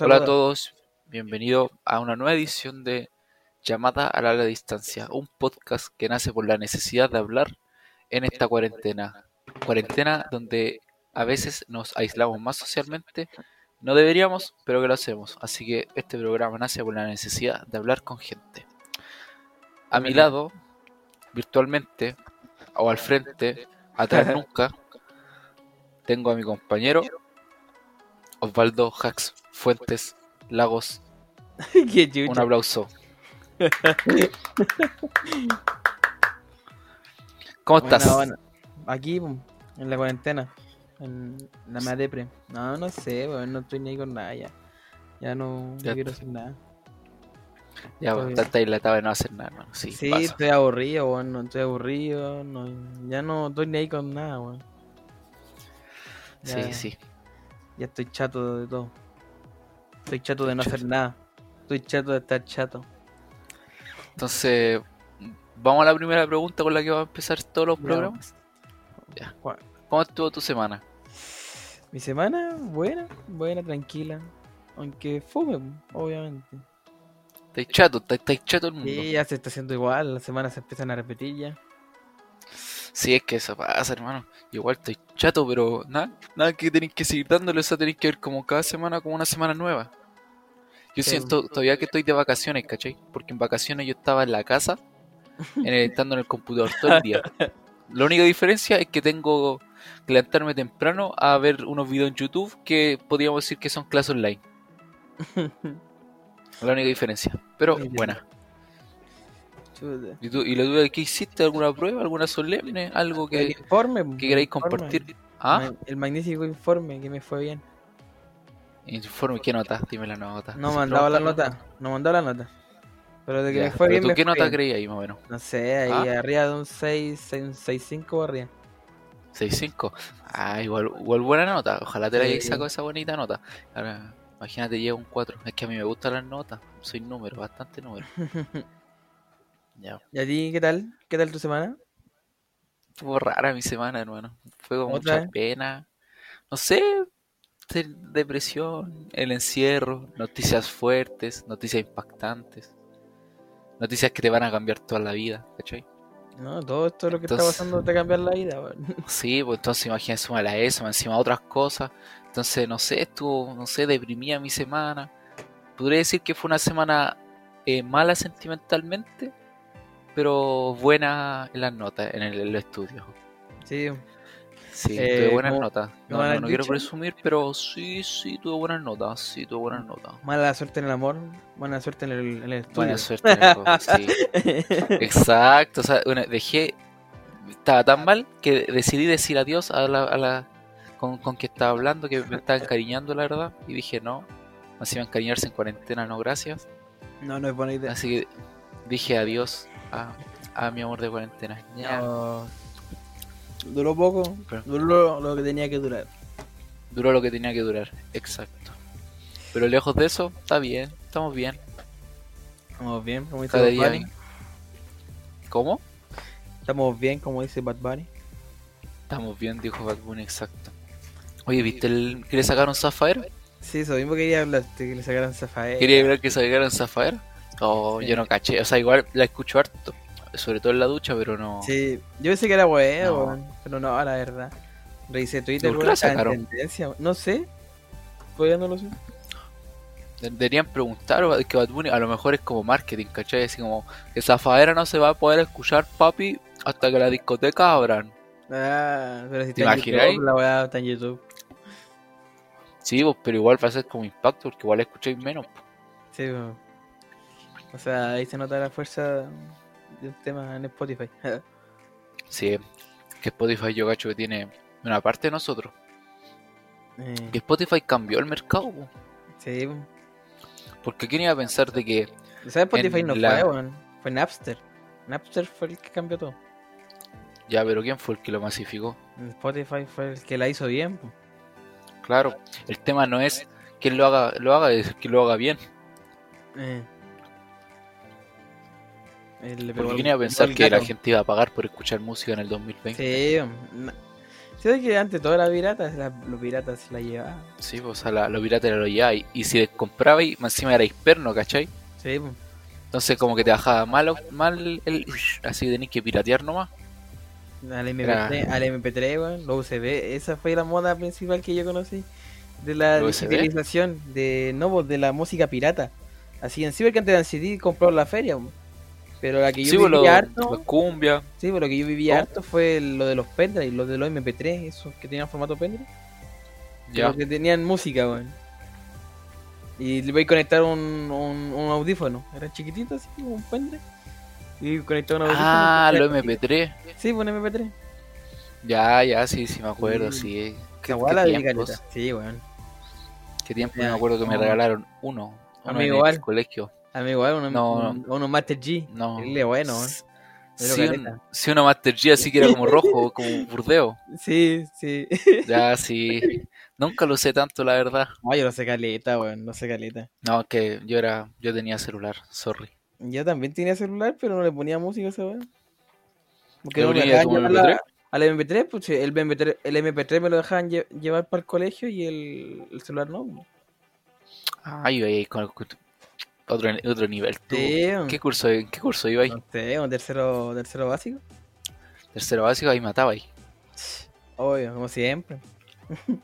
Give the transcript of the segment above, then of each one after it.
Hola a todos, bienvenido a una nueva edición de Llamada a larga distancia, un podcast que nace por la necesidad de hablar en esta cuarentena. Cuarentena donde a veces nos aislamos más socialmente, no deberíamos, pero que lo hacemos. Así que este programa nace por la necesidad de hablar con gente. A mi lado, virtualmente, o al frente, atrás nunca, tengo a mi compañero Osvaldo Jax Fuentes Lagos. Un aplauso. ¿Cómo estás? Aquí, en la cuarentena. En la más depre. No, no sé, weón. No estoy ni ahí con nada ya. Ya no, quiero hacer nada. Ya, estoy- tanta dilatada de no hacer nada, hermano. Sí, Sí, estoy aburrido, weón. No estoy aburrido. No, ya no estoy ni ahí con nada, weón. Sí, sí. Ya estoy chato de todo. Estoy chato de no Chato. hacer nada. Estoy chato de estar chato. Entonces, vamos a la primera pregunta con la que vamos a empezar todos los Ya. programas. ¿Cuál? ¿Cómo estuvo tu semana? Mi semana, buena, buena, tranquila. Aunque fume, obviamente. ¿Estáis chato? ¿Estáis estáis chato el mundo? Sí, ya se está haciendo igual, las semanas se empiezan a repetir ya. Sí, es que eso pasa, hermano. Igual estoy chato, pero nada, nada que tenéis que seguir dándole, o sea, tenéis que ver como cada semana como una semana nueva. Yo siento todavía que estoy de vacaciones, ¿cachai? Porque en vacaciones yo estaba en la casa, en el- estando en el computador todo el día. La única diferencia es que tengo que levantarme temprano a ver unos videos en YouTube que podríamos decir que son clases online. La única diferencia. Pero buena. ¿Y, tú, y la duda qué hiciste? ¿Alguna prueba? ¿Alguna solemne? ¿Algo que, informe, que queráis compartir? ¿Ah? El magnífico informe que me fue bien. Informe, ¿qué nota? Dime la nota. No mandaba la nota, no mandaba la nota. Pero de que ya, fue bien, ¿tú me qué fue nota bien. creí ahí más o menos? No sé, ahí ¿Ah? arriba de un 6, 6 un 6.5 o arriba. 6.5. Ah, igual, igual buena nota. Ojalá te la hayáis Sí. sacado esa bonita nota. Ahora, imagínate, lleva un 4. Es que a mí me gustan las notas. Soy número, bastante número. Ya. ¿Y a ti qué tal? ¿Qué tal tu semana? Estuvo rara mi semana, hermano. Fue con ¿Otra mucha vez? pena. No sé. De- Depresión, el encierro, noticias fuertes, noticias impactantes. Noticias que te van a cambiar toda la vida, ¿cachai? No, todo esto lo que está pasando te cambiar la vida, weón. Sí, pues entonces imagínate, súmale a eso, encima otras cosas. Entonces, no sé, estuvo, no sé, deprimida mi semana. Podría decir que fue una semana eh, mala sentimentalmente, pero buena en las notas, en el, en el estudio. Sí, Sí, Eh, tuve buenas ¿cómo- notas. No, no, quiero presumir, pero sí, sí, tuve buenas notas. Sí, tuve buenas notas. mala suerte en el amor, buena suerte en el, en el estudio. Buena suerte en el juego, sí. Exacto, o sea, bueno, dejé, estaba tan mal que decidí decir adiós a la, a la con, con que estaba hablando, que me estaba encariñando, la verdad, y dije no, así va a encariñarse en cuarentena, no, gracias. no, no es buena idea. Así que dije adiós a, a mi amor de cuarentena. No. Duró poco, Pero- duró lo que tenía que durar. Duró lo que tenía que durar, exacto. Pero lejos de eso, está bien, estamos bien. Estamos bien, como dice Cada Bad Bunny. ¿Cómo? Estamos bien, como dice Bad Bunny. Estamos bien, dijo Bad Bunny, exacto. Oye, ¿viste el que le sacaron Zafaera? Sí, eso mismo quería hablarte, que le sacaran Zafaera. Quería ver que sacaran Zafaera. Oh, Sí. yo no caché. O sea, igual la escucho harto. Sobre todo en la ducha, pero no. Sí, yo pensé que era No. weón, pero no, la verdad. Revisé Twitter, ¿Por qué la sacaron? tendencia. No sé, todavía no lo sé. De- Deberían preguntar, que Bad Bunny a lo mejor es como marketing, ¿cachai? Así como que Zafaera no se va a poder escuchar, papi, hasta que la discoteca abran. Ah, pero si ¿Te está? YouTube, la weá está en YouTube. Sí, pues, pero igual va a ser como impacto, porque igual escucháis menos. Sí. O sea, ahí se nota la fuerza de un tema en Spotify. Sí, que Spotify yo cacho que tiene una parte de nosotros. Eh, Que Spotify cambió el mercado, po. sí, porque quién iba a pensar de que ¿sabes? Spotify no la- fue, weón. Fue Napster. Napster fue el que cambió todo. ya, pero quién fue el que lo masificó. Spotify fue el que la hizo bien. po. Claro, el tema no es que lo haga, lo haga, es que lo haga bien. Eh. Porque quién iba a pensar que la gente iba a pagar por escuchar música en el 2020. Sí, ¿Sabes que antes todas las piratas, la- los piratas la llevaban? Sí, pues a la, los piratas lo lleváis. Y si les comprabais, encima era perno, ¿cachai? Sí, pues. Entonces como que te bajaba mal, mal el... Así tenéis que piratear nomás. Al MP3, al MP3, weón, los USB, esa fue la moda principal que yo conocí de la digitalización de no, pues, de la música pirata. Así en sí, porque antes de CD compró la feria, weón. Pero la que yo Sí, pues vivía lo, harto, la cumbia. sí, pero lo que yo vivía harto fue lo de los pendrive, lo de los MP3, esos que tenían formato pendrive, Ya. los que tenían música, weón. Y le voy a conectar un, un, un audífono, era chiquitito así, un pendrive. Y conectar un audífono. Ah, y lo escuchar música. MP3. Sí, pues un MP3. Ya, ya, sí, sí me acuerdo, Sí. sí. Qué Qué, guay la tiempos. Sí, weón. qué tiempo, Ya, me acuerdo que me regalaron uno. Uno mí en igual. colegio. Amigo, igual uno, No, un- uno Master G. No. Terrible bueno, Si, caleta. un, uno Master G así que era como rojo, como burdeo. Sí, sí. Ya, sí. Nunca lo usé tanto, la verdad. No, yo no sé caleta, weón. No sé caleta. No, que yo era, yo tenía celular, sorry. Yo también tenía celular, pero no le ponía música a esa weón. Porque ¿Le no me dejaban como llevar la- MP3? al MP3, pues sí, el MP3, el MP3 me lo dejaban lle- llevar para el colegio y el, el celular no. Ay, ahí con, con otro, otro nivel. ¿Tú? Sí. ¿Qué curso, ¿En qué curso iba ahí? No sé, un tercero, tercero básico. Tercero básico, ahí mataba ahí. Obvio, como siempre.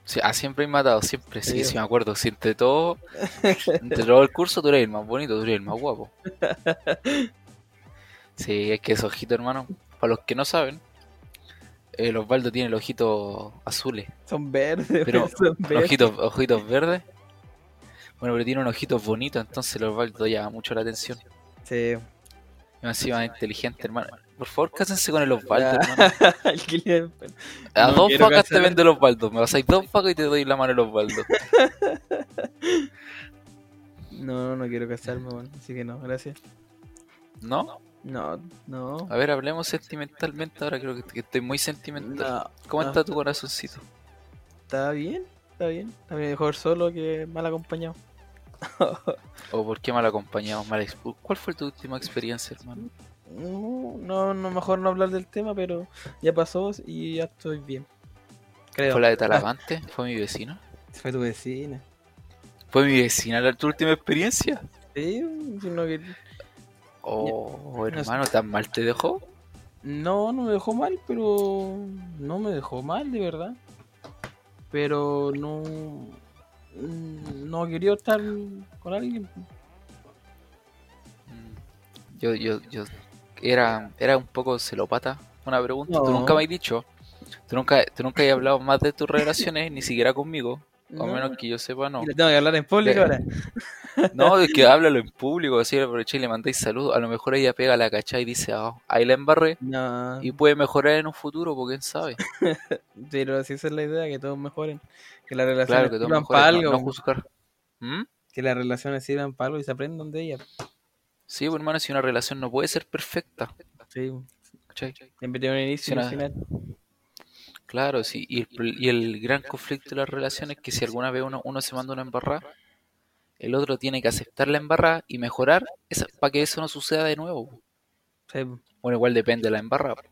Sí, ah, siempre he matado, siempre, sí, Sí. sí, me acuerdo. Si entre todo, entre todo el curso tú eres el más bonito, tú eres el más guapo. Sí, es que esos ojitos, hermano, para los que no saben, el Osvaldo tiene los ojitos azules, Son verdes, Pero, son verdes. ojitos, ojitos verdes. Bueno, pero tiene unos ojitos bonitos, entonces el Osvaldo llama mucho la atención. Sí. Y encima es inteligente, hermano. Por favor, cásense con el Osvaldo, hermano. El A No dos facas te vende el Osvaldo. Me pasáis dos facas y te doy la mano el Osvaldo. No, no quiero casarme, bueno, así que no, gracias. ¿No? No, no. A ver, hablemos sentimentalmente ahora, creo que, que estoy muy sentimental. No, ¿Cómo no. está tu corazoncito? Está bien, está bien. Está mejor solo que mal acompañado. ¿O por qué mal acompañado? Mal expu- ¿Cuál fue tu última experiencia, hermano? No, no, no, mejor no hablar del tema, pero ya pasó y ya estoy bien. Creo. ¿Fue la de Talavante? ¿Fue mi vecino? Fue tu vecina. ¿Fue mi vecina la tu última experiencia? Sí, sino que Oh, No hermano, ¿tan mal te dejó? no, no me dejó mal, pero no me dejó mal, de verdad. Pero no, mm, no quería estar con alguien. Mm, Yo, yo, yo era, era un poco celopata. Una pregunta. Tú nunca me has dicho. Tú nunca, tú nunca has hablado más de tus relaciones, ni siquiera conmigo. O No, menos que yo sepa, no. y le tengo que hablar en público ahora. No, es que háblalo en público, así aprovecháis y le mandáis saludos. A lo mejor ella pega la cacha y dice, ah, ahí la embarré. No, Y puede mejorar en un futuro, porque quién sabe. pero si esa es la idea, que todos mejoren. Que las relaciones Claro, sirvan para no, algo. no juzgar. ¿Mm? que las relaciones sirvan para algo y se aprendan de ellas. Sí, pues, hermano, si una relación no puede ser perfecta. Sí, ¿cachai? siempre tiene un inicio y un Sí, final. Claro, sí. Y el, y el gran conflicto de las relaciones es que si alguna vez uno, uno se manda una embarrada, el otro tiene que aceptar la embarrada y mejorar esa, para que eso no suceda de nuevo. Sí, Bueno, igual depende de la embarrada.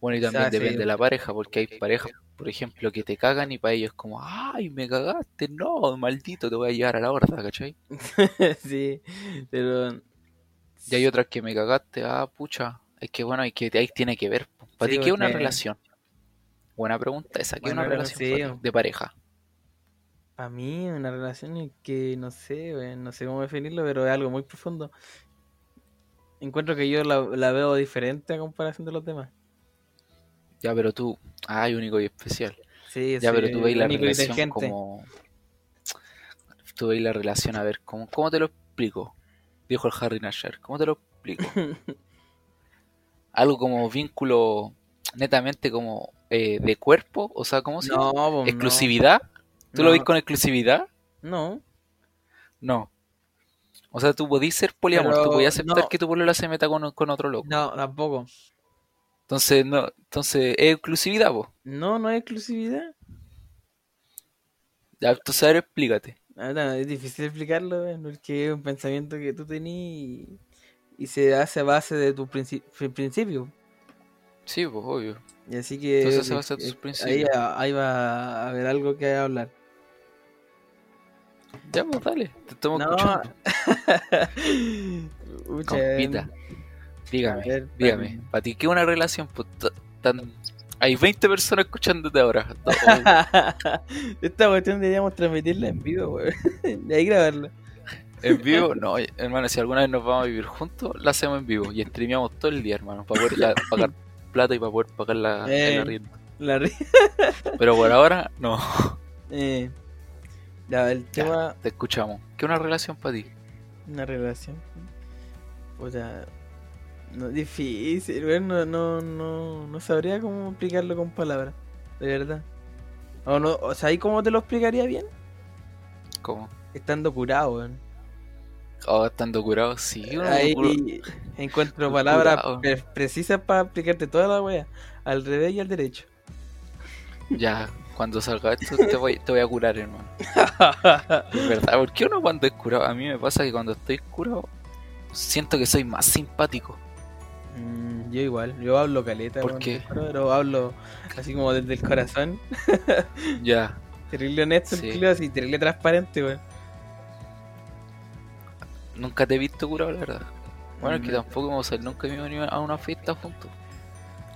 Bueno, y también sea, sí. depende de la pareja, porque hay parejas, por ejemplo, que te cagan y para ellos es como, ay, me cagaste, no, maldito, te voy a llevar a la horda, ¿cachai? sí, pero Y hay otras que me cagaste, ah, pucha, es que bueno, hay que, ahí tiene que ver. ¿Para Sí, ti qué es una relación? Buena pregunta esa, ¿qué es una relación de pareja? para mí una relación que no sé, no sé cómo definirlo, pero es algo muy profundo. Encuentro que yo la, la veo diferente a comparación de los demás. Ya, pero tú, ay, único y especial. Sí, Ya, sí, pero tú veis la relación como... Tú veis la relación, a ver, ¿cómo, cómo te lo explico? Dijo el Harry Nasher, ¿cómo te lo explico? Algo como vínculo netamente como eh, de cuerpo, o sea, ¿cómo se llama? No, pues, ¿Exclusividad? ¿Tú lo No. ves con exclusividad? No, No. O sea, tú podís ser poliamor, Pero tú podías aceptar no. que tu polola se meta con, con otro loco. no, tampoco. Entonces, no, entonces es exclusividad, vos. No, no es exclusividad. Ya, entonces, a ver, explícate. Verdad, es difícil explicarlo, weón, porque es un pensamiento que tú tenías y, y se hace a base de tu princi- pri- principio. Sí, pues obvio. Y así que. Entonces ese va a ser eh, tu ahí, principio. ahí va a haber algo que hablar. Ya, pues dale, te estamos No. escuchando. Compita, dígame, ver, dígame, para ti, ¿qué una relación? Pues, tan... Hay 20 personas escuchándote ahora. Esta cuestión deberíamos transmitirla en vivo, weón. De ahí grabarla. en vivo, no, hermano, si alguna vez nos vamos a vivir juntos, la hacemos en vivo y streameamos todo el día, hermano, para poder pagar plata y para poder pagar la, Eh. La ri- Pero por ahora, no, eh, ya, el Ya. tema. te escuchamos. ¿Qué es una relación para ti? Una relación. Puta. No, difícil. No, no, no, no sabría cómo explicarlo con palabras. De verdad. O, no, o sea, ¿y cómo te lo explicaría bien? ¿Cómo? Estando curado, weón. Oh, estando curado, sí. uno Ahí encuentro palabras pre- precisas para explicarte toda la wea. Al revés y al derecho. Ya, cuando salga esto te voy, te voy a curar, hermano. Es verdad, porque uno cuando es curado, a mí me pasa que cuando estoy curado, siento que soy más simpático. Mm, yo igual, yo hablo caleta, ¿Por qué? Pero hablo así como desde el corazón. Ya, Terrible honesto, Sí. así, terrible transparente, weón. nunca te he visto curado, la verdad. Bueno, es que Mm. tampoco hemos salido nunca hemos ido a una fiesta juntos.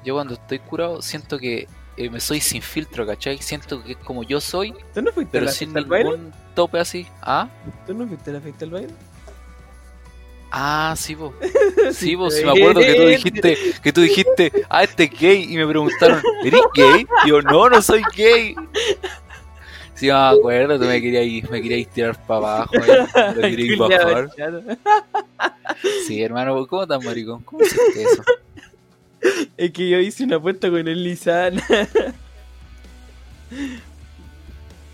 Yo cuando estoy curado siento que eh, me soy sin filtro, ¿cachai? Siento que es como yo soy, ¿Tú no fuiste a pero la sin fiesta del baile? ningún tope así. ¿Ah? ¿Tú no fuiste a la fiesta del baile? Ah, sí, vos. Sí, vos, Sí, me acuerdo que tú dijiste, que tú dijiste, ah, este es gay, y me preguntaron, ¿eres gay? Y yo, no, no soy gay. Sí, me acuerdo, tú me querías ir, me querías tirar para abajo, me querías Culiao bajar. Sí, hermano, ¿cómo estás, maricón? ¿Cómo hiciste eso? Es que yo hice una apuesta con el Nissan.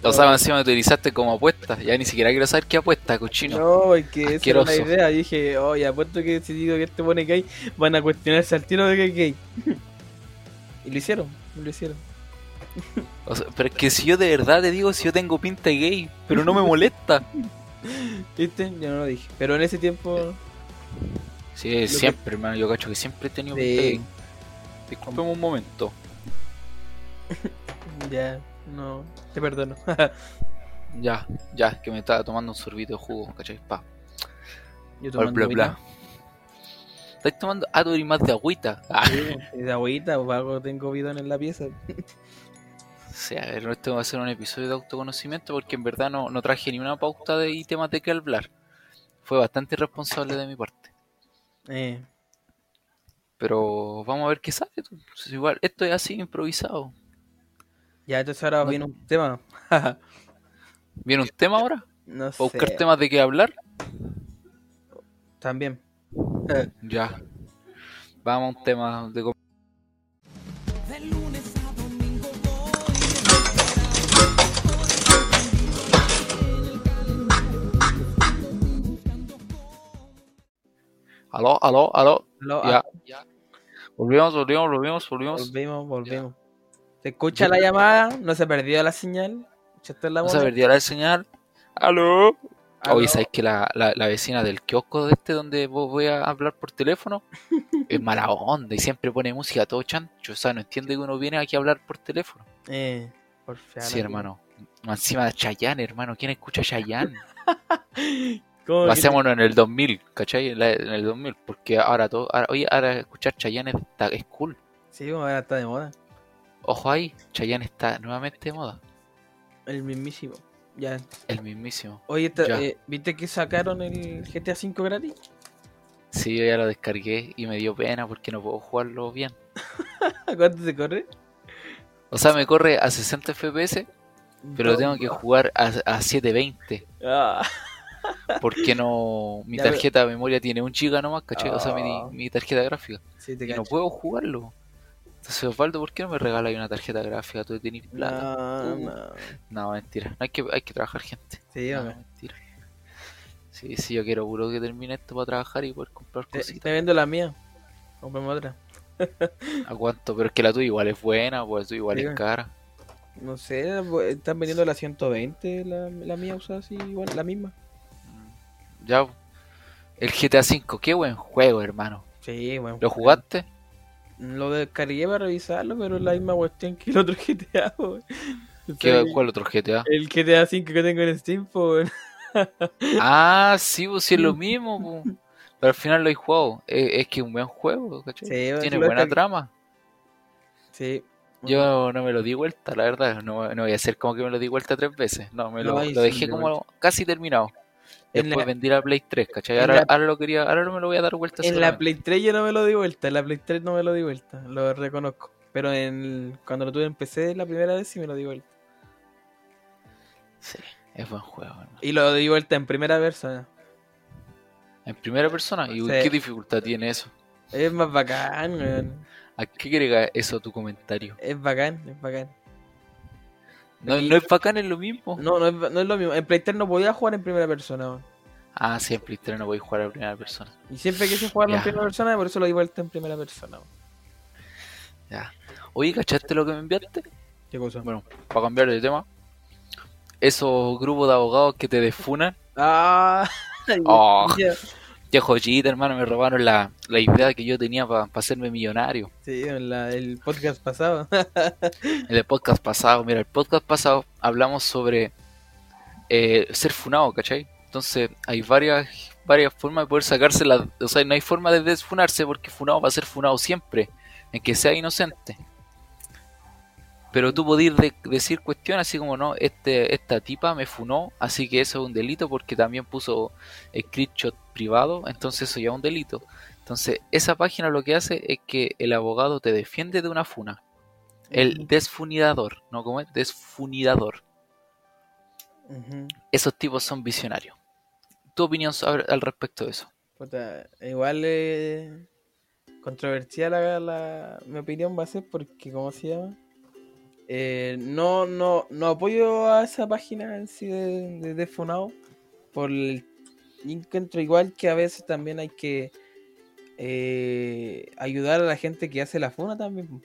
O sea, encima me utilizaste como apuesta, ya ni siquiera quiero saber qué apuesta, cochino. No, es que esa era la idea. Dije, oye, apuesto que si digo que este pone gay, van a cuestionarse al tiro de que es gay. y lo hicieron, lo hicieron. O sea, pero es que si yo de verdad te digo, si yo tengo pinta de gay, pero no me molesta. ¿Viste? Yo no lo dije. Pero en ese tiempo. Sí, siempre, hermano, yo cacho que siempre he tenido Sí. pinta de gay. Disculpeme un momento. Ya, no. Te perdono. Ya, ya, es que me estaba tomando un sorbito de jugo, ¿cachai? Pa, Yo bla, bla, bla. ¿Estáis tomando? Ah, tú eres más de agüita. Ah, Esa agüita, o algo tengo bidón en la pieza. A ver, este va a ser un episodio de autoconocimiento porque en verdad no, no traje ni una pauta de y temas de qué hablar. Fue bastante irresponsable de mi parte. Eh, Pero vamos a ver qué sale. Pues igual, esto es así, improvisado. ya, entonces ahora No- viene un tema. ¿Viene un tema ahora? no ¿O buscar sé. temas de qué hablar? También. Ya. Vamos a un tema de... De lunes Aló, aló, aló. Lo- Ya. ah, Volvemos, volvemos, volvemos, volvemos. volvemos, volvemos. ¿Se escucha la llamada? ¿No se perdió la señal? ¿Escuchaste la No se perdió la señal. Aló. Aló. Oye, ¿sabes que la, la, la vecina del kiosco de este donde vos voy a hablar por teléfono es mala onda y siempre pone música todo chancho? O sea, no entiende que uno viene aquí a hablar por teléfono. Eh, por fea Sí, hermano. Encima de Chayanne, hermano. ¿Quién escucha Chayanne? vida. ¿Cómo que- Pasémonos en el 2000, ¿cachai? En, la- en el 2000. Porque ahora todo. Ahora, oye, ahora escuchar Chayanne está, es cool. Sí, bueno, ahora está de moda. Ojo ahí, Chayanne está nuevamente de moda. El mismísimo. Ya. El mismísimo. Oye, esta- eh, ¿viste que sacaron el GTA V gratis? Sí, yo ya lo descargué y me dio pena porque no puedo jugarlo bien. ¿A cuánto se corre? O sea, me corre a 60 FPS, pero No. tengo que jugar a, a 720. Ah, Porque no. Mi tarjeta de memoria tiene un giga nomás, ¿cachai? O sea, mi, Ah. mi tarjeta gráfica. sí, te Y no puedo jugarlo. Entonces, Osvaldo, ¿por qué no me regalas una tarjeta gráfica? Tú tenés plata. No, Uh. no. No, mentira. No hay que, hay que trabajar, gente. Sí, No, mentira. Sí, sí, yo quiero puro que termine esto para trabajar y poder comprar cositas. te vendo la mía. Comprame otra. ¿A cuánto? Pero es que la tuya igual es buena, pues tu igual Sí, es cara. No sé, pues, están vendiendo la 120, la, la mía usada así, igual, la misma. Ya. El GTA V, qué buen juego, hermano. Sí. ¿Lo jugaste? lo descargué para revisarlo, pero es la misma cuestión que el otro GTA, sea, ¿Qué, el- ¿Cuál otro GTA? El GTA 5 que tengo en Steam, weón. Ah, sí, pues sí es lo mismo, pues. Pero al final lo he jugado. Es, es que es un buen juego, ¿cachai? Sí, Tiene buena descargué. trama. Sí. Yo no me lo di vuelta, la verdad. No, no voy a hacer como que me lo di vuelta tres veces. No, me lo, No, lo dejé como casi terminado. Después la- vendí la Play 3, ¿cachai? Ahora, la- ahora lo quería, ahora no me lo voy a dar vuelta En la. Play 3 yo no me lo di vuelta, en la Play 3 no me lo di vuelta, lo reconozco. Pero en cuando lo tuve en PC la primera vez sí me lo di vuelta. Sí, es buen juego, hermano. Y lo di vuelta en primera persona. En primera persona, ¿y Sí. qué dificultad tiene eso? Es más bacán, weón. ¿A qué agrega eso tu comentario? Es bacán, es bacán. ¿No, no es bacán, es lo mismo? No, no es, no es lo mismo. En Play 3 no podía jugar en primera persona. Ah, sí, en Play 3 no voy a jugar a primera persona. Y siempre quise jugarlo en primera persona, por eso lo di vuelta en primera persona. Ya. Oye, ¿cachaste lo que me enviaste? ¿Qué cosa? Bueno, para cambiar de tema. Esos grupos de abogados que te desfunan. Ah, Oh. Ya. Qué joyita, hermano, me robaron la, la idea que yo tenía para hacerme millonario. Sí, en la- el podcast pasado. En el podcast pasado, mira, el podcast pasado hablamos sobre eh, ser funado, ¿cachai? Entonces hay varias varias formas de poder sacarse la... O sea, no hay forma de desfunarse porque funado va a ser funado siempre, en que sea inocente. Pero tú podías de- decir cuestiones así como, no, este, esta tipa me funó, así que eso es un delito porque también puso screenshot privado, entonces eso ya es un delito. Entonces, esa página lo que hace es que el abogado te defiende de una funa. El desfunidador, ¿no? ¿Cómo es? Desfunidador. Esos tipos son visionarios. ¿Tu opinión sobre- al respecto de eso? Puta, igual eh, controversial la, la- mi opinión va a ser porque, ¿cómo se llama? Eh, no, no, no apoyo a esa página en sí de, de, de Funao por el encuentro igual que a veces también hay que eh, ayudar a la gente que hace la funa también.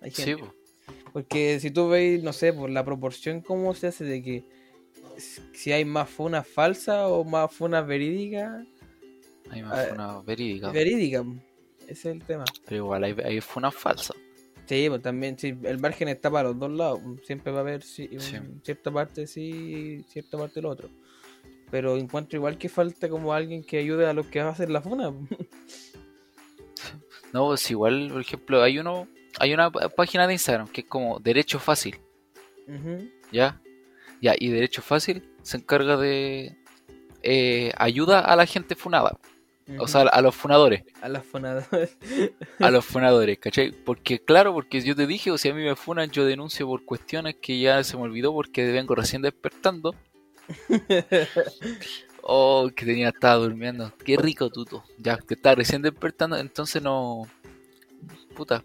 Hay Sí, gente- porque si tú veis, no sé, por la proporción cómo se hace de que si hay más funas falsas o más funas verídicas, hay Ah, más funas verídicas, verídicas, ese es el tema. pero igual hay, hay funas falsas. Sí, pues también, sí, el margen está para los dos lados, po. siempre va a haber sí, cierta parte sí y cierta parte el otro. Pero encuentro igual que falta como alguien que ayude a los que hacen la funa. po. No, pues igual, por ejemplo, hay uno, hay una página de Instagram que es como Derecho Fácil. ¿ya? Ya, y Derecho Fácil se encarga de eh, ayuda a la gente funada, o sea, a los funadores, a las funadoras. a los funadores, ¿cachai? Porque, claro, porque yo te dije, o si a mí me funan, yo denuncio por cuestiones que ya se me olvidó porque vengo recién despertando. Oh, que tenía, estaba durmiendo. Qué rico, tuto. Ya, que estaba recién despertando, entonces no. Puta.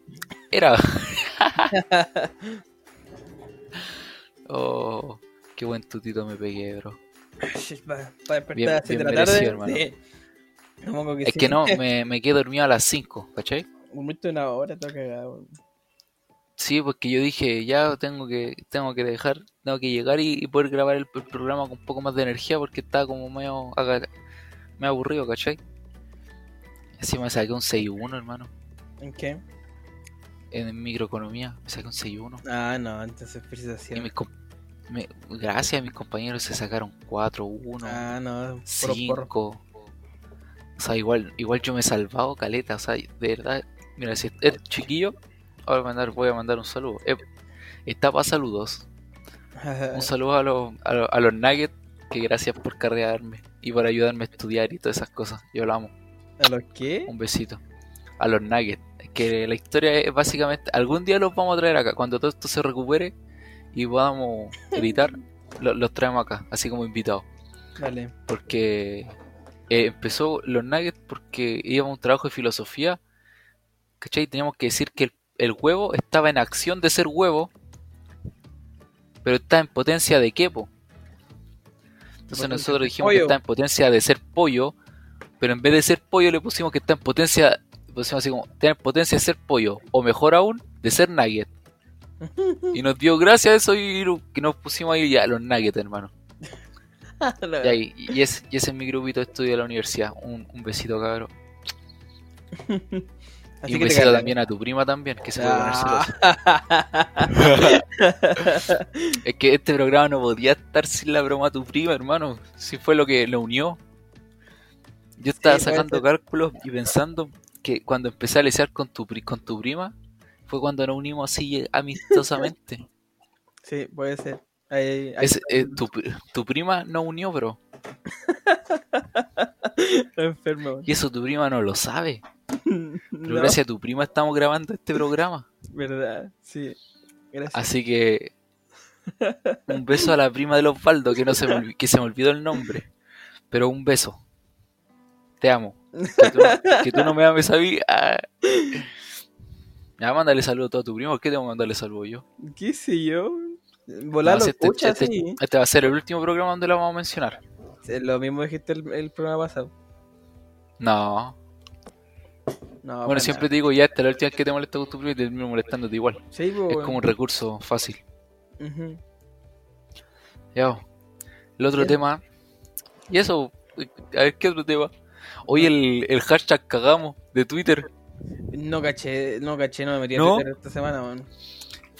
Era. oh, qué buen tutito me pegué, bro. para, despertar Bien- a las siete bien de la tarde. merecido, hermano. sí. Supongo Es sí. que no, me, me quedé dormido a las 5, ¿cachai? Dormiste una hora, todo cagado. Sí, porque yo dije, ya tengo que tengo que dejar, tengo que llegar y, y poder grabar el, el programa con un poco más de energía porque estaba como medio, medio aburrido, ¿cachai? Encima me saqué un 6-1, hermano. ¿En qué? En microeconomía me saqué un 6-1. Ah, no, entonces felicitaciones. gracias a mis compañeros se sacaron 4-1, Ah, no, puro porro. 5. O sea, igual, igual yo me he salvado caleta, o sea, de verdad. Mira, si es chiquillo, voy a mandar, voy a mandar un saludo. Eh, está para saludos. Un saludo a los, a los, a los Nuggets, que gracias por carrearme y por ayudarme a estudiar y todas esas cosas. Yo lo amo. ¿A los qué? Un besito. A los Nuggets. Que la historia es básicamente. Algún día los vamos a traer acá. Cuando todo esto se recupere y podamos editar, lo- los traemos acá, así como invitados. Vale. Porque eh, empezó los Nuggets porque íbamos a un trabajo de filosofía. ¿Cachai? Teníamos que decir que el, el huevo estaba en acción de ser huevo, pero está en potencia de qué, po? Entonces Potencia nosotros dijimos que está en potencia de ser pollo, pero en vez de ser pollo le pusimos que está en potencia, pusimos así como, está en potencia de ser pollo, o mejor aún, de ser nugget. Y nos dio gracias a eso y que nos pusimos ahí ya los nuggets, hermano. Y, ahí- y ese, y ese es mi grupito de estudio de la universidad. Un, un besito, cabrón. Así y un besito también a tu prima también, que se puede poner celosa. Ah. Es que este programa no podía estar sin la broma a tu prima, hermano. Si fue lo que lo unió. Yo estaba sacando ser. cálculos y pensando que cuando empecé a lesear con tu, pri- con tu prima, fue cuando nos unimos así amistosamente. Sí, puede ser. Ahí- ahí Es- está eh, tu, pri- tu prima nos unió, bro. enfermo. Y eso tu prima no lo sabe. Pero No, gracias a tu prima estamos grabando este programa. verdad, sí. Gracias. Así que un beso a la prima de Osvaldo, que no se me, que se me olvidó el nombre. Pero un beso. Te amo. Que tú, que tú no me ames a mí. ah. Ya, mándale saludo a todo tu primo. ¿Por qué tengo que mandarle saludo yo? ¿Qué sé yo? Volar No, este, este- sí. este va a ser el último programa donde lo vamos a mencionar. Lo mismo dijiste el, el programa pasado. No. No, bueno, siempre te digo, ya esta es la última vez que te molesto con tu primo y termino molestándote igual. Sí, pues, Es como un recurso fácil. Ujú. Ya. El otro tema. Y eso. A ver, ¿qué otro tema? Hoy el, el hashtag cagamos de Twitter No caché, no caché, no me metí a ¿No? Twitter esta semana, weón.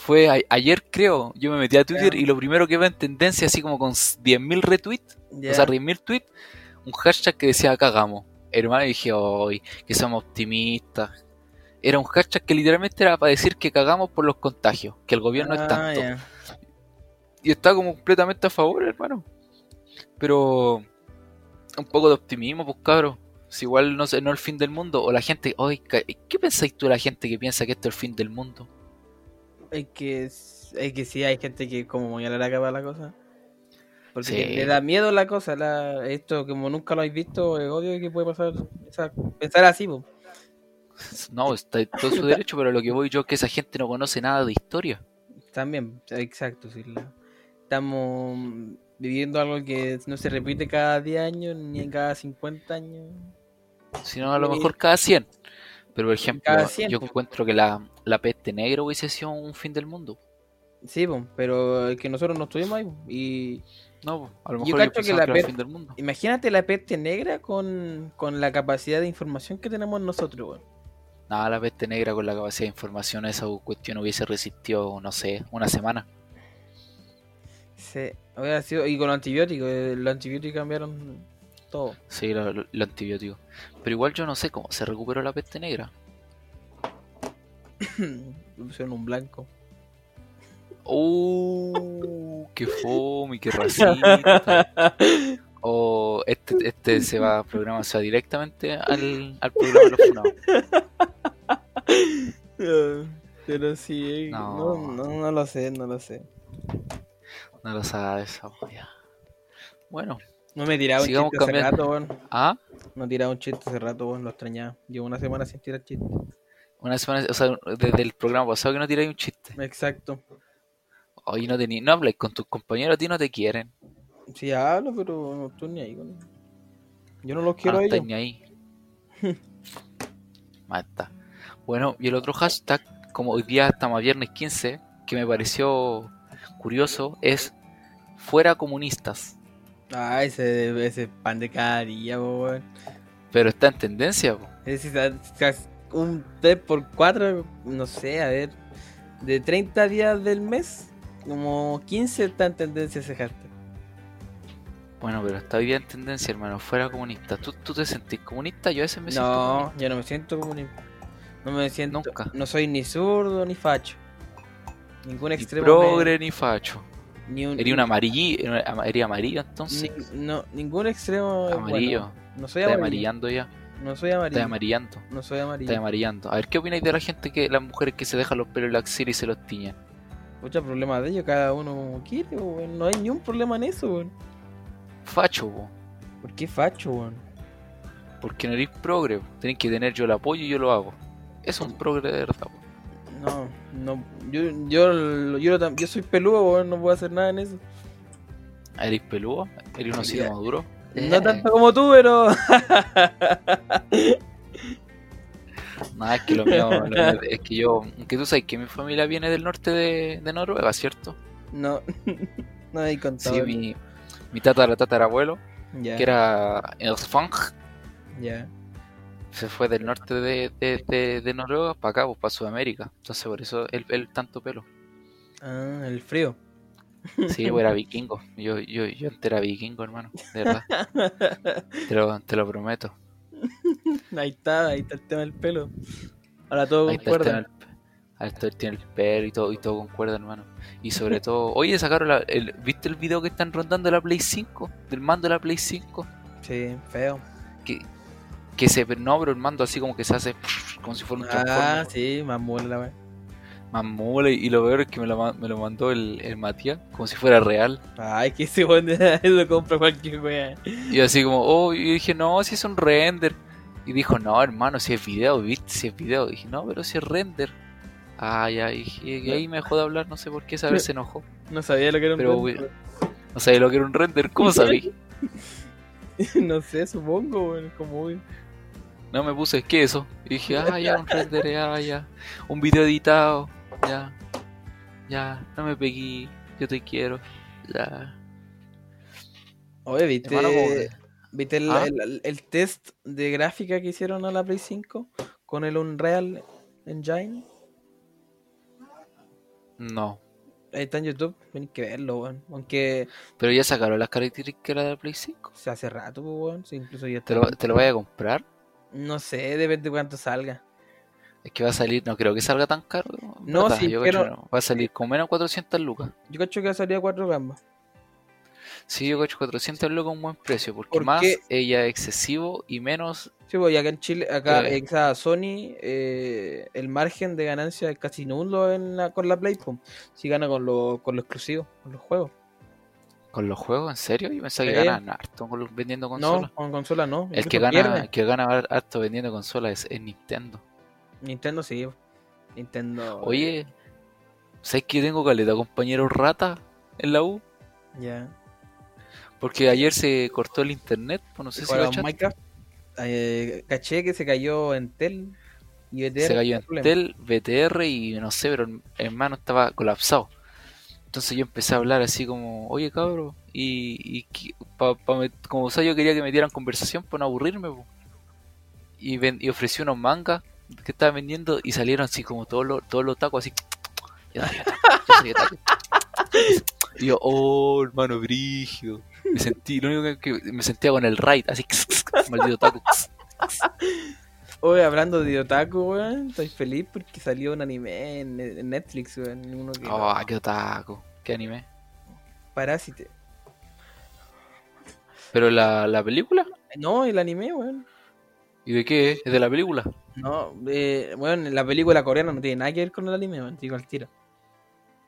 Fue a- ayer, creo. Yo me metí a Twitter y lo primero que veo en tendencia, así como con 10.000 retweets, o sea, 10.000 tweets, un hashtag que decía cagamos. Hermano, y dije, hoy, que somos optimistas. Era un hashtag que literalmente era para decir que cagamos por los contagios, que el gobierno es Ah, tanto. y está como completamente a favor, hermano. Pero un poco de optimismo, pues cabros. Si igual no no es el fin del mundo. O la gente, ca- ¿qué pensáis tú de la gente que piensa que esto es el fin del mundo? Es que, es que sí, hay gente que como muy a la capa la cosa. Porque Sí. le da miedo la cosa, la, esto como nunca lo habéis visto, es obvio que puede pasar, esa- pensar así, po. No, está en todo su derecho, pero lo que voy yo es que esa gente no conoce nada de historia. También, exacto, sí. la- estamos viviendo algo que no se repite cada 10 años ni cada 50 años. Sino a lo Sí. mejor cada 100. Pero, por ejemplo, Cada 100, yo encuentro que la, la peste negra hubiese sido un fin del mundo. Sí, po, pero que nosotros no estuvimos ahí. po. Y No, a lo Yo mejor cacho yo que era el fin del mundo. imagínate la peste negra con, con la capacidad de información que tenemos nosotros, weón. Nada, la peste negra con la capacidad de información, esa cuestión hubiese resistido, no sé, una semana. Sí, hubiera sido, y con los antibióticos, eh, los antibióticos cambiaron todo. Sí, lo, lo- lo antibiótico. Pero igual yo no sé cómo se recuperó la peste negra. Le pusieron un blanco. ¡Uh! ¡Qué fome! ¡Qué racista! O este, este se va, programa se va directamente al, al programa de los funados. Pero sí, No. no. No, no, lo sé, no lo sé. No lo sabes, oh, ya. Bueno, No me tiraba un Sigamos chiste hace rato, weón. ah, No tiraba un chiste hace rato, weón, lo extrañaba. Llevo una semana sin tirar chiste. una semana, o sea, desde el programa pasado que no tiráis un chiste. Exacto. Hoy no tení, no habláis con tus compañeros, a ti no te quieren. Sí hablo, pero no estoy ni ahí, weón. Yo no los Ah, quiero no a ellos. estáis ni ahí. Mata. Bueno, y el otro hashtag, como hoy día estamos a viernes 15, que me pareció curioso, es fuera comunistas. Ah, ese, ese pan de cada día, weón. Pero está en tendencia, po. Es un 3x4, no sé, a ver, de 30 días del mes, como 15 está en tendencia ese hashtag. Bueno, pero está día en tendencia, hermano, fuera comunista. ¿Tú, tú te sentís comunista? Yo a veces me siento No, yo no me siento comunista. No me siento. Nunca. No soy ni zurdo ni facho. Ningún Ni extremo. progre ni facho. Ni un, amarillo, ería amarillo entonces. no, ningún extremo. Amarillo. bueno. No soy Está amarillo. amarillando ya. No soy Está amarillo. amarillando. No soy amarillo. Está amarillando. A ver, ¿qué opináis de la gente que, las mujeres que se dejan los pelos en la axila y se los tiñen? Muchos problemas de ellos, cada uno como quiere. No hay ni un problema en eso, weón. Facho, po. ¿Por qué facho, weón? Porque no eres progre. Tenés que tener yo el apoyo y yo lo hago. Es un progre de verdad. po. No, no. Yo, yo, yo, yo soy peludo. No puedo hacer nada en eso. ¿Eres peludo? ¿Eres un osito maduro? No tanto como tú, pero. Nada, es que lo mío, lo mío es que yo, que tú sabes que mi familia viene del norte de, de Noruega, ¿cierto? no. no hay contado. Sí, mi, mi tatara tatarabuelo, Ya. que era Elsfang, Ya. Se fue del norte de, de, de, de Noruega para acá, pues para Sudamérica. Entonces por eso él, él tanto pelo. Ah, el frío. Sí, pues era vikingo. Yo, yo, yo antes era vikingo, hermano. De verdad. Te lo, te lo prometo. ahí está, ahí está el tema del pelo. Ahora todo Ahí está el tema del- Ahí está el tiene el pelo y todo, y todo concuerda, hermano. Y sobre todo, oye, sacaron la, el, ¿viste el video que están rondando de la Play 5? Del mando de la Play 5. Sí, feo. Que, que se, no, pero el mando así como que se hace como si fuera un Ah, sí, más mula la mole, y lo peor es que me lo, me lo mandó el, el Matías, como si fuera real. Ay, que ese weón lo compra cualquier wea. Y así como, oh, y dije, no, si es un render. Y dijo, no, hermano, si es video, ¿viste? Si es video. Y dije, no, pero si es render. Ah, ya, y, y ahí me dejó de hablar, no sé por qué, esa vez se enojó. No sabía lo que era un Pero, render. No sabía lo que era un render, ¿cómo sabí? No sé, supongo, weón. Como weón. No me puse, ¿qué es eso? Y dije, ah, ya, un render, ya, ya. Un video editado, ya. Ya, no me pegué, yo te quiero, ya. Oye, ¿viste, Hermano, ¿viste el, ¿Ah? el- el test de gráfica que hicieron a la Play 5 con el Unreal Engine? No. Ahí está en YouTube, tienen que verlo, weón. Aunque Pero ya sacaron las características de la Play 5. se hace rato, pues, weón. Sí, incluso ya ¿Te está. lo, te lo voy a comprar? No sé, depende de cuánto salga. Es que va a salir, no creo que salga tan caro. No, verdad, sí, yo pero- no. Va a salir con menos 400 lucas. Yo cacho que va a salir a 4 gambas. Sí, yo cacho 400 lucas un buen precio, porque ¿Por más ella es excesivo y menos. Sí, pues acá en Chile, acá Eh. en cada Sony, eh, el margen de ganancia es casi nulo en la- con la Play. Si gana con lo, con lo exclusivo, con los juegos. ¿Con los juegos? ¿En serio? Yo pensaba que ganan harto vendiendo consolas. No, con consola no. el que gana, el que gana harto vendiendo consolas es, es Nintendo. Nintendo sí. Nintendo. Oye, ¿sabes que tengo caleta compañeros rata en la U? Ya. Porque ayer se cortó el internet, pues no sé si. Minecraft. Eh, caché que se cayó Entel y BTR. se cayó problema. Entel, BTR y no sé, pero el hermano estaba colapsado. Entonces yo empecé a hablar así como, oye cabro, y, y pa- como o yo quería que metieran conversación para no aburrirme. Y, ven- y ofrecí unos mangas que estaba vendiendo y salieron así como todos los, todos los tacos así. Yo soy otaku. Y yo, oh hermano brígido. Me sentí, lo único que, que me sentía con el raid, así, maldito taco. Oye, hablando de Otaku, weón, estoy feliz porque salió un anime en, Netflix, weón. Uno que Oh, qué otaku, qué anime. Parásite. Pero la, la película, No, el anime, weón. ¿y de qué es? ¿Es de la película? No, eh, bueno, la película coreana no tiene nada que ver con el anime, weón. Digo al tiro.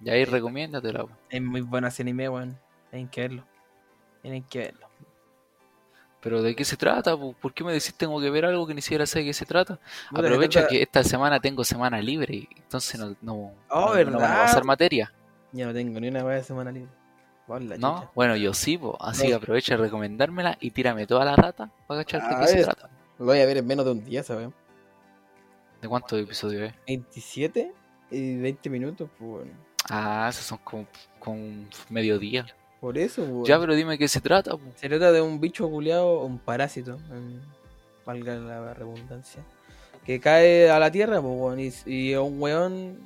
Y ahí recomiéndatela. po. Es muy bueno ese anime, weón. Tienen que verlo. Tienen que verlo. Pero ¿de qué se trata? po? ¿Por qué me decís tengo que ver algo que ni siquiera sé de qué se trata? Puta, Aprovecha que esta semana tengo semana libre, entonces no, no, Oh, no- no van a pasar materia. Yo no tengo ni una de semana libre. ¿No? Bueno, yo sí, po. así que aprovecha de recomendármela y tírame toda la data para cacharte de qué se trata. Lo voy a ver en menos de un día, ¿sabes? ¿De cuántos episodios es? 27 y 20 minutos, pues. Ah, esos son como, con mediodía. Por eso, weón. Ya, pero dime qué se trata. po. Se trata de un bicho culeado, un parásito, en- valga la redundancia, que cae a la tierra, weón, y, y un weón,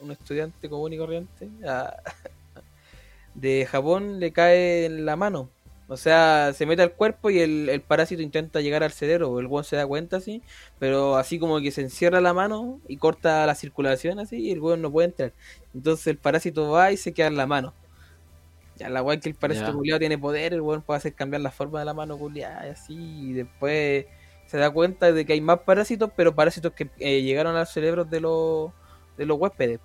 un estudiante común y corriente, a- de Japón le cae en la mano. O sea, se mete al cuerpo y el, el parásito intenta llegar al cerebro, el weón se da cuenta así, pero así como que se encierra la mano y corta la circulación así, y el weón no puede entrar. Entonces el parásito va y se queda en la mano. Ya la weá que el parásito Ya. culiado tiene poder, el weón puede hacer cambiar la forma de la mano culiada y así, y después se da cuenta de que hay más parásitos, pero parásitos que eh, llegaron a los cerebros de los de los huéspedes.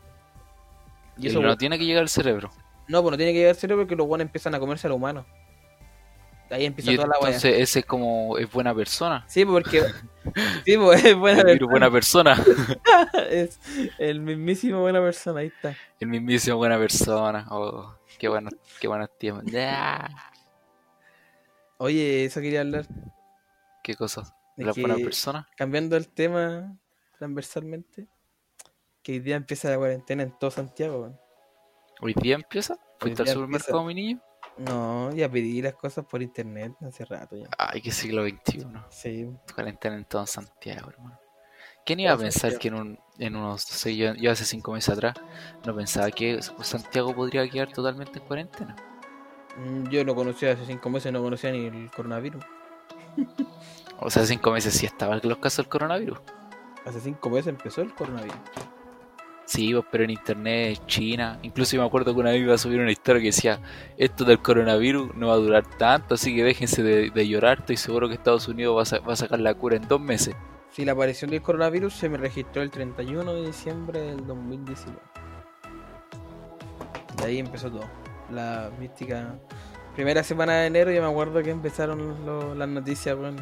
Y eso no tiene que llegar al cerebro. no, pues no tiene que llegar al cerebro porque los buenos empiezan a comerse a los humanos. Ahí empieza Y toda la entonces ese es como, es buena persona. Sí, porque. sí, pues es buena virus buena persona. persona. Es el mismísimo buena persona, ahí está. El mismísimo buena persona. Oh, qué bueno, qué buenos tiempos. Ya. Oye, eso quería hablar. ¿Qué cosa? ¿De De la buena que- persona? Cambiando el tema transversalmente. Que hoy día empieza la cuarentena en todo Santiago. ¿Hoy día empieza? ¿Fuiste al supermercado, mi niño? No, ya pedí las cosas por internet hace rato ya. Ay, qué siglo XXI. Sí. Cuarentena en todo Santiago, hermano. ¿Quién iba a pensar que en, un, en unos, no sé, yo, yo hace cinco meses atrás no pensaba que Santiago podría quedar totalmente en cuarentena? Mm, Yo no conocía hace cinco meses, no conocía ni el coronavirus. O sea, hace cinco meses sí estaban los casos del coronavirus. Hace cinco meses empezó el coronavirus. Sí, pues, pero en internet, China. Incluso yo me acuerdo que una vez iba a subir una historia que decía: Esto del coronavirus no va a durar tanto, así que déjense de, de llorar. Estoy seguro que Estados Unidos va a, sa- va a sacar la cura en dos meses. Sí, la aparición del coronavirus se me registró el 31 de diciembre del 2019. De ahí empezó todo. La mística. Primera semana de enero, yo me acuerdo que empezaron lo- las noticias, weón.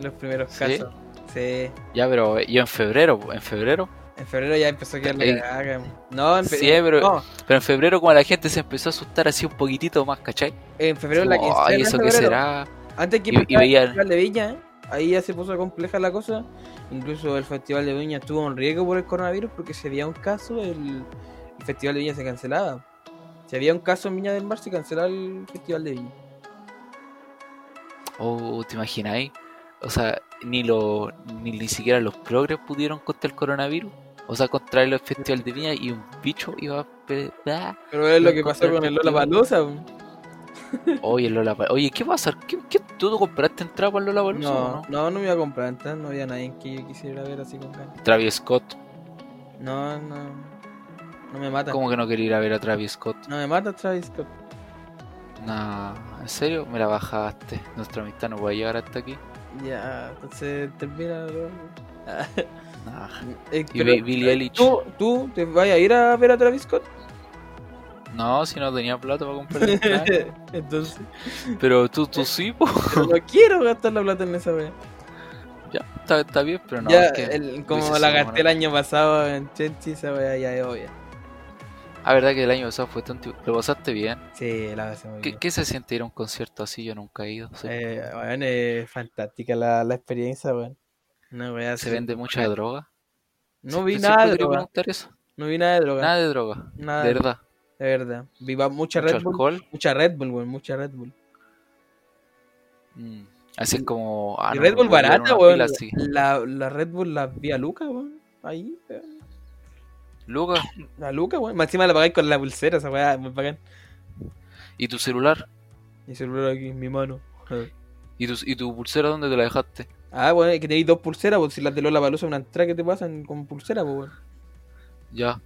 Los primeros ¿Sí? casos. Sí. Ya, pero yo en febrero, en febrero. En febrero ya empezó a quedar la Ey. cagada. No, en, fe- Sí, pero- no, Pero en febrero, como la gente se empezó a asustar así un poquitito más, ¿cachai? en febrero la Como, quincena Ay, de ¿eso qué febrero. será? Antes que Y- y veía- el de Viña, ¿eh? Ahí ya se puso compleja la cosa. Incluso el Festival de Viña estuvo en riesgo por el coronavirus porque si había un caso, el, el Festival de Viña se cancelaba. Si había un caso en Viña del Mar, se cancelaba el Festival de Viña. Oh, ¿te imagináis? O sea, ni, lo, ni, ni siquiera los progres pudieron contra el coronavirus. O sea, contra el festival de Viña y un bicho iba a... pe-. Pero es lo que pasó con el. Lola Palusa. Oye, Lola, Oye, ¿qué pasa? ¿Qué, qué, ¿Tú compraste entrada para Lola Palusa No, no? no, no me iba a comprar. Entonces no había nadie que yo quisiera ver así con ganas. Travis Scott. No, no. No me mata. ¿Cómo que no quería ir a ver a Travis Scott? No me mata Travis Scott. Nah, ¿en serio? Me la bajaste. Nuestra amistad no puede llegar hasta aquí. Ya, entonces termina. Ah, Nah. eh, Y Eilish. ¿Tú, ¿Tú te vas a ir a ver a Travis Scott? No, si no tenía plata para comprar la entrada. Entonces, Pero tú, tú sí, po. pero no quiero gastar la plata en esa wea. Ya, está, está bien, pero no. ya, es que- el- como la gasté el año pasado en Chenchi, esa wea ya es obvia. Ah, verdad que el año pasado fue tanto. Lo pasaste bien. Sí, la pasé muy ¿Qué, bien. qué se siente ir a un concierto así? Yo nunca he ido. sí. Eh, weón, es fantástica la, la experiencia, weón. Wea ¿Se vende mucha droga? No vi nada de droga. eso. No vi nada de droga. Nada de droga. Nada de verdad. De verdad. Vi va- mucha Mucho Red Bull. alcohol. Mucha Red Bull. Mucha Red Bull. Mm, Así es como. ah, y no, Red Bull barata, así. La, la Red Bull la vi a Luca, weón. Ahí. Lucas, La Luca, weón. Más encima la pagáis con la pulsera, esa weá, muy bacán. ¿y tu celular? Mi celular aquí en mi mano. ¿Y tu, ¿Y tu pulsera dónde te la dejaste? Ah, bueno, es que tenéis dos pulseras, pues si las de Lola Palusa una entrada que te pasan con pulsera, pues weón. Ya.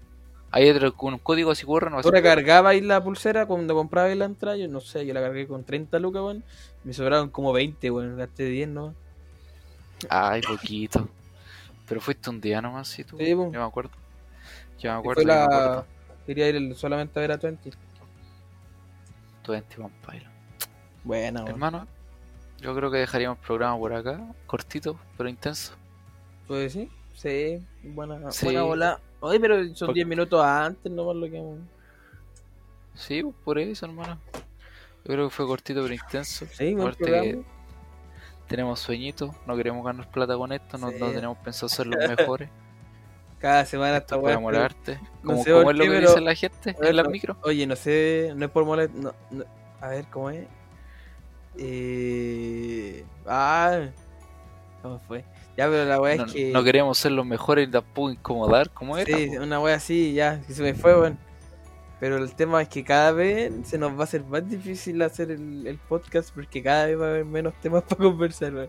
Ahí hay con un código así corre, no Tú recargabais la pulsera cuando comprabais la entrada, yo no sé, yo la cargué con 30 lucas, weón. Me sobraron como 20, weón, gasté 10, ¿no? Ay, poquito. Pero fuiste un día nomás, sí, tú. Sí. Yo me acuerdo. Yo me acuerdo, me la... acuerdo. Quería ir solamente a ver a Twenty. Twenty One Pilot. Buena, weón. Hermano, yo creo que dejaríamos el programa por acá, cortito, pero intenso. Pues sí, sí, buena, Sí. buena bola. Oye, pero son Por- 10 minutos antes nomás lo que... Sí, pues, por eso, hermano. Yo creo que fue cortito pero intenso. Sí, Aparte que tenemos sueñitos, no queremos ganar plata con esto, no, Sí. no tenemos pensado ser los mejores. Cada semana Esto esta es weá. para molarte. no Como, sé como por es lo que pero- dice la gente en las micros. Oye, no sé, no es por molestar. No, no- a ver, ¿cómo es? Eh... Ah, ¿cómo fue? Ya, pero la weá No, es que. no queremos ser los mejores y tampoco incomodar, como era. Sí, po. una wea así, ya, que se me fue, weón. Pero el tema es que cada vez se nos va a hacer más difícil hacer el, el podcast porque cada vez va a haber menos temas para conversar, weón.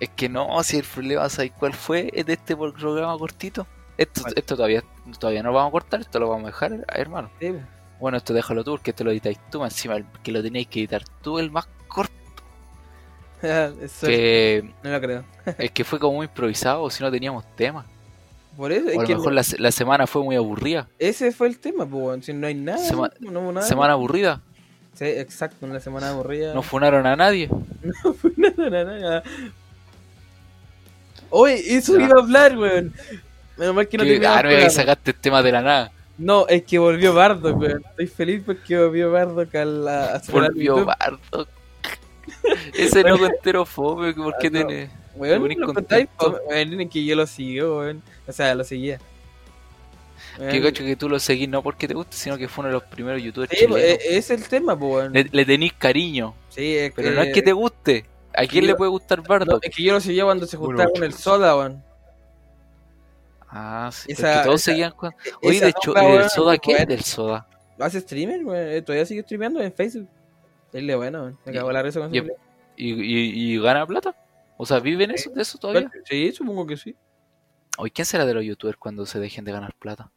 Es que no, si el problema, ¿sabes cuál fue de este programa cortito? Esto, esto todavía, todavía no lo vamos a cortar, esto lo vamos a dejar, hermano. Sí, weón. Bueno, esto déjalo tú, porque esto lo editáis tú, encima el que lo tenéis que editar tú, el más corto. Eso Que no lo creo. es que fue como muy improvisado, si no teníamos tema. Por eso, O es a lo que mejor la, se- la semana fue muy aburrida. ese fue el tema, pues. Si no hay nada, Sema- no, no hubo nada. Semana aburrida, Sí, exacto, una semana aburrida. no funaron a nadie. No fue nada, nada, nada. Oye, eso iba a hablar, weón. Menos mal que no Que- terminamos ah, no programa. sacaste el tema de la nada. No, es que volvió Bardo, weón. Estoy feliz porque volvió Bardo a la a Volvió. Bardo. Ese loco entero fome, ¿por qué Ah, no. tiene? Weón, Te lo que yo lo sigo, weón. O sea, lo seguía. Que cacho que tú lo seguís no porque te guste, sino que fue uno de los primeros youtubers Sí, chilenos. e- es el tema, pues, weón. Le, le tenís cariño, Sí, es pero no es que te guste. ¿A quién yo- le puede gustar no, Bardock? es que yo lo seguía cuando se juntaba con el soda, weón. Ah, sí. Esa- es que todos esa- seguían con... Oye, de hecho, dupla, ¿y del weón, soda qué del soda? Hace streamer, weón. eh, Todavía sigue streameando en Facebook. Él es bueno. Me Y- cago en la risa con y- ¿Y, y, y gana plata? O sea, ¿viven eso, de eso todavía? Sí, supongo que sí. Oye, ¿quién será de los youtubers cuando se dejen de ganar plata?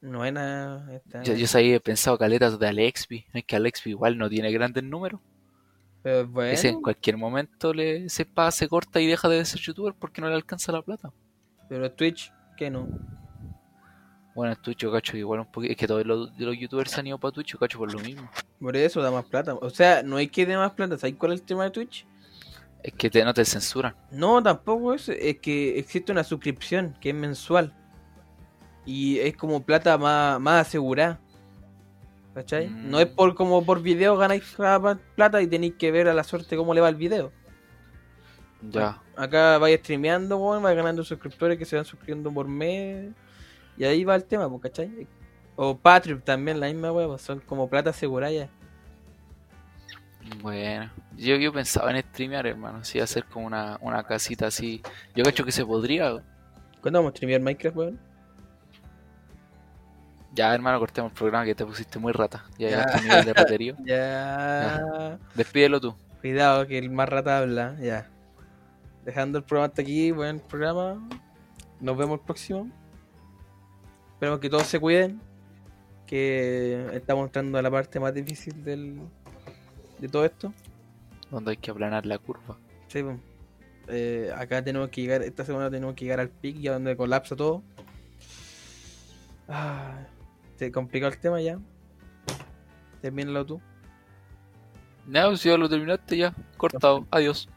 No es nada. está- Yo, yo sabía, he pensado caletas de Alexby. Es que Alexby igual no tiene grandes números. Pero bueno. Ese en cualquier momento le se, pa- se corta y deja de ser youtuber porque no le alcanza la plata. Pero Twitch, ¿qué no? Bueno, en Twitch yo cacho igual un poquito. Es que todos los, los youtubers han ido para Twitch, yo cacho por lo mismo. Por eso da más plata. O sea, no hay que dar más plata. ¿Sabes cuál es el tema de Twitch? Es que te, no te censuran. No, tampoco es. Es que existe una suscripción que es mensual. Y es como plata más, más asegurada. ¿Cachai? Mm. No es por como por video ganáis plata y tenéis que ver a la suerte cómo le va el video. Ya. Acá vais streameando, weón, vais ganando suscriptores que se van suscribiendo por mes. Y ahí va el tema, pues, ¿cachai? O Patreon también, la misma weón, son como plata asegurada ya. Bueno. Yo, yo pensaba en streamear, hermano. Sí, hacer como una, una casita así. Yo cacho que se podría. ¿Cuándo vamos a streamear Minecraft, weón? Ya, hermano, cortemos el programa que te pusiste muy rata. Ya Ya. nivel de raterío. Ya. Despídelo tú. Cuidado que el más rata habla, ya. Dejando el programa hasta aquí, buen programa. Nos vemos el próximo. Esperemos que todos se cuiden. Que estamos entrando a la parte más difícil del, de todo esto. Donde hay que aplanar la curva. Sí, pues. Eh, acá tenemos que llegar, esta semana tenemos que llegar al pic, ya donde colapsa todo. Ah, se complicó el tema ya. Termínalo tú. Ya, si ya lo terminaste, ya. Cortado. Adiós.